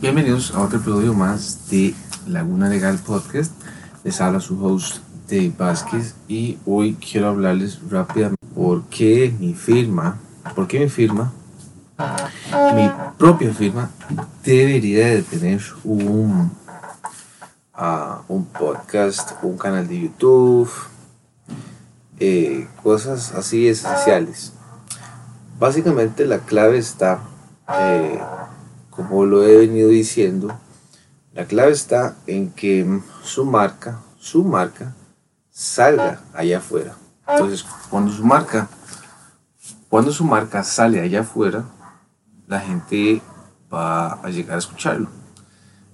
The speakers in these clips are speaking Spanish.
Bienvenidos a otro episodio más de Laguna Legal Podcast. Les habla su host Dave Vázquez y hoy quiero hablarles rápidamente por qué mi firma, por qué mi firma, mi propia firma, debería de tener un, ah, un podcast, un canal de YouTube, eh, cosas así esenciales. Básicamente la clave está... Eh, como lo he venido diciendo, la clave está en que su marca, su marca, salga allá afuera. Entonces, cuando su marca, cuando su marca sale allá afuera, la gente va a llegar a escucharlo.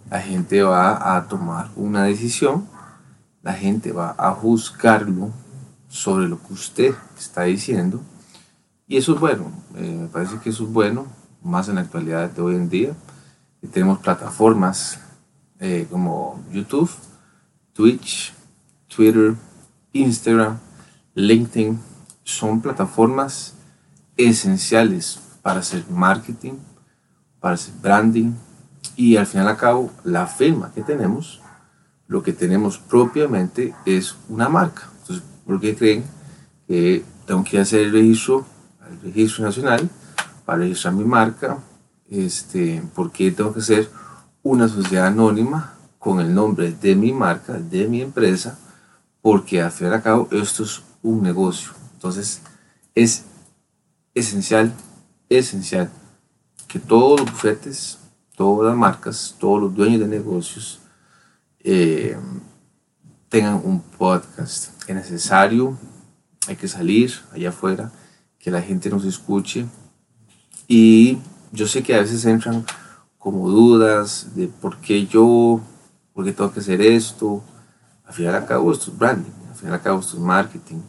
La gente va a tomar una decisión. La gente va a juzgarlo sobre lo que usted está diciendo. Y eso es bueno. Eh, me parece que eso es bueno más en la actualidad de hoy en día. Y tenemos plataformas eh, como YouTube, Twitch, Twitter, Instagram, LinkedIn. Son plataformas esenciales para hacer marketing, para hacer branding y al final al cabo la firma que tenemos, lo que tenemos propiamente es una marca. Entonces, ¿por qué creen que tengo que hacer el registro, el registro nacional? Para registrar mi marca, este, porque tengo que ser una sociedad anónima con el nombre de mi marca, de mi empresa, porque al fin y al cabo esto es un negocio. Entonces es esencial, esencial que todos los bufetes, todas las marcas, todos los dueños de negocios eh, tengan un podcast. Es necesario, hay que salir allá afuera, que la gente nos escuche, y yo sé que a veces entran como dudas de por qué yo, por qué tengo que hacer esto. Al final al cabo esto es branding, al final al cabo esto es marketing,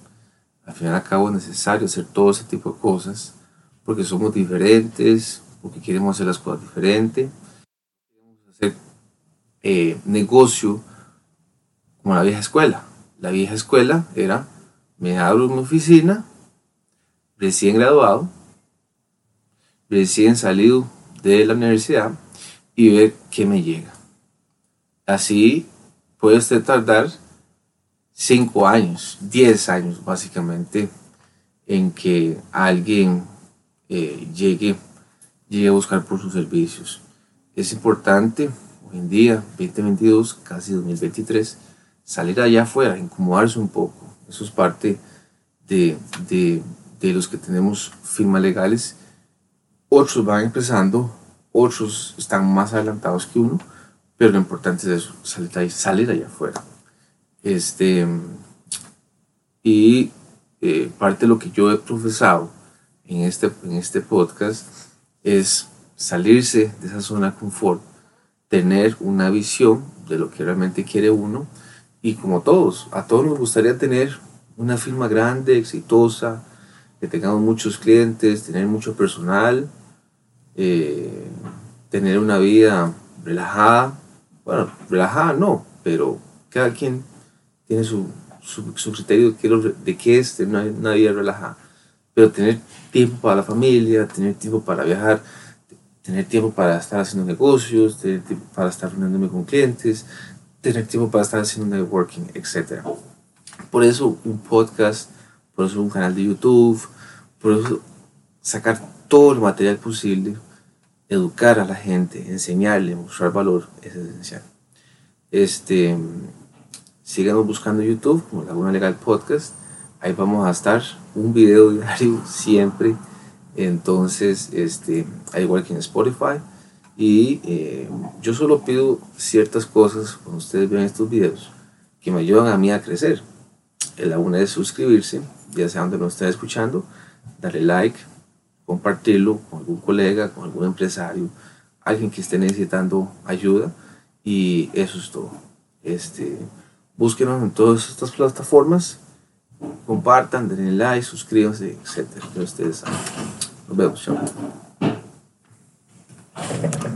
al final al cabo es necesario hacer todo ese tipo de cosas porque somos diferentes, porque queremos hacer las cosas diferentes, queremos hacer eh, negocio como la vieja escuela. La vieja escuela era, me abro mi oficina, recién graduado, recién salido de la universidad y ver qué me llega. Así puede usted tardar 5 años, 10 años básicamente en que alguien eh, llegue, llegue a buscar por sus servicios. Es importante hoy en día, 2022, casi 2023, salir allá afuera, incomodarse un poco. Eso es parte de, de, de los que tenemos firmas legales otros van empezando, otros están más adelantados que uno, pero lo importante es eso, salir, salir allá afuera. Este, y eh, parte de lo que yo he profesado en este, en este podcast es salirse de esa zona de confort, tener una visión de lo que realmente quiere uno y como todos, a todos nos gustaría tener una firma grande, exitosa, que tengamos muchos clientes, tener mucho personal, eh, tener una vida relajada. Bueno, relajada no, pero cada quien tiene su, su, criterio de qué es tener una, vida relajada. Pero tener tiempo para la familia, tener tiempo para viajar, tener tiempo para estar haciendo negocios, tener tiempo para estar reuniéndome con clientes, tener tiempo para estar haciendo networking, etc. Por eso un podcast, por eso un canal de YouTube, por eso sacar todo el material posible educar a la gente, enseñarle, mostrar valor es esencial. Este, síganos buscando YouTube como Laguna Legal Podcast. Ahí vamos a estar un video diario siempre. Entonces, este, al igual que en Spotify. Y eh, yo solo pido ciertas cosas cuando ustedes vean estos videos que me ayudan a mí a crecer. La una es suscribirse, ya sea donde nos estén escuchando, darle like, compartirlo con algún colega, con algún empresario, alguien que esté necesitando ayuda y eso es todo. Este, búsquenos en todas estas plataformas, compartan, denle like, suscríbanse, etc. Que ustedes saben. Nos vemos. Chao.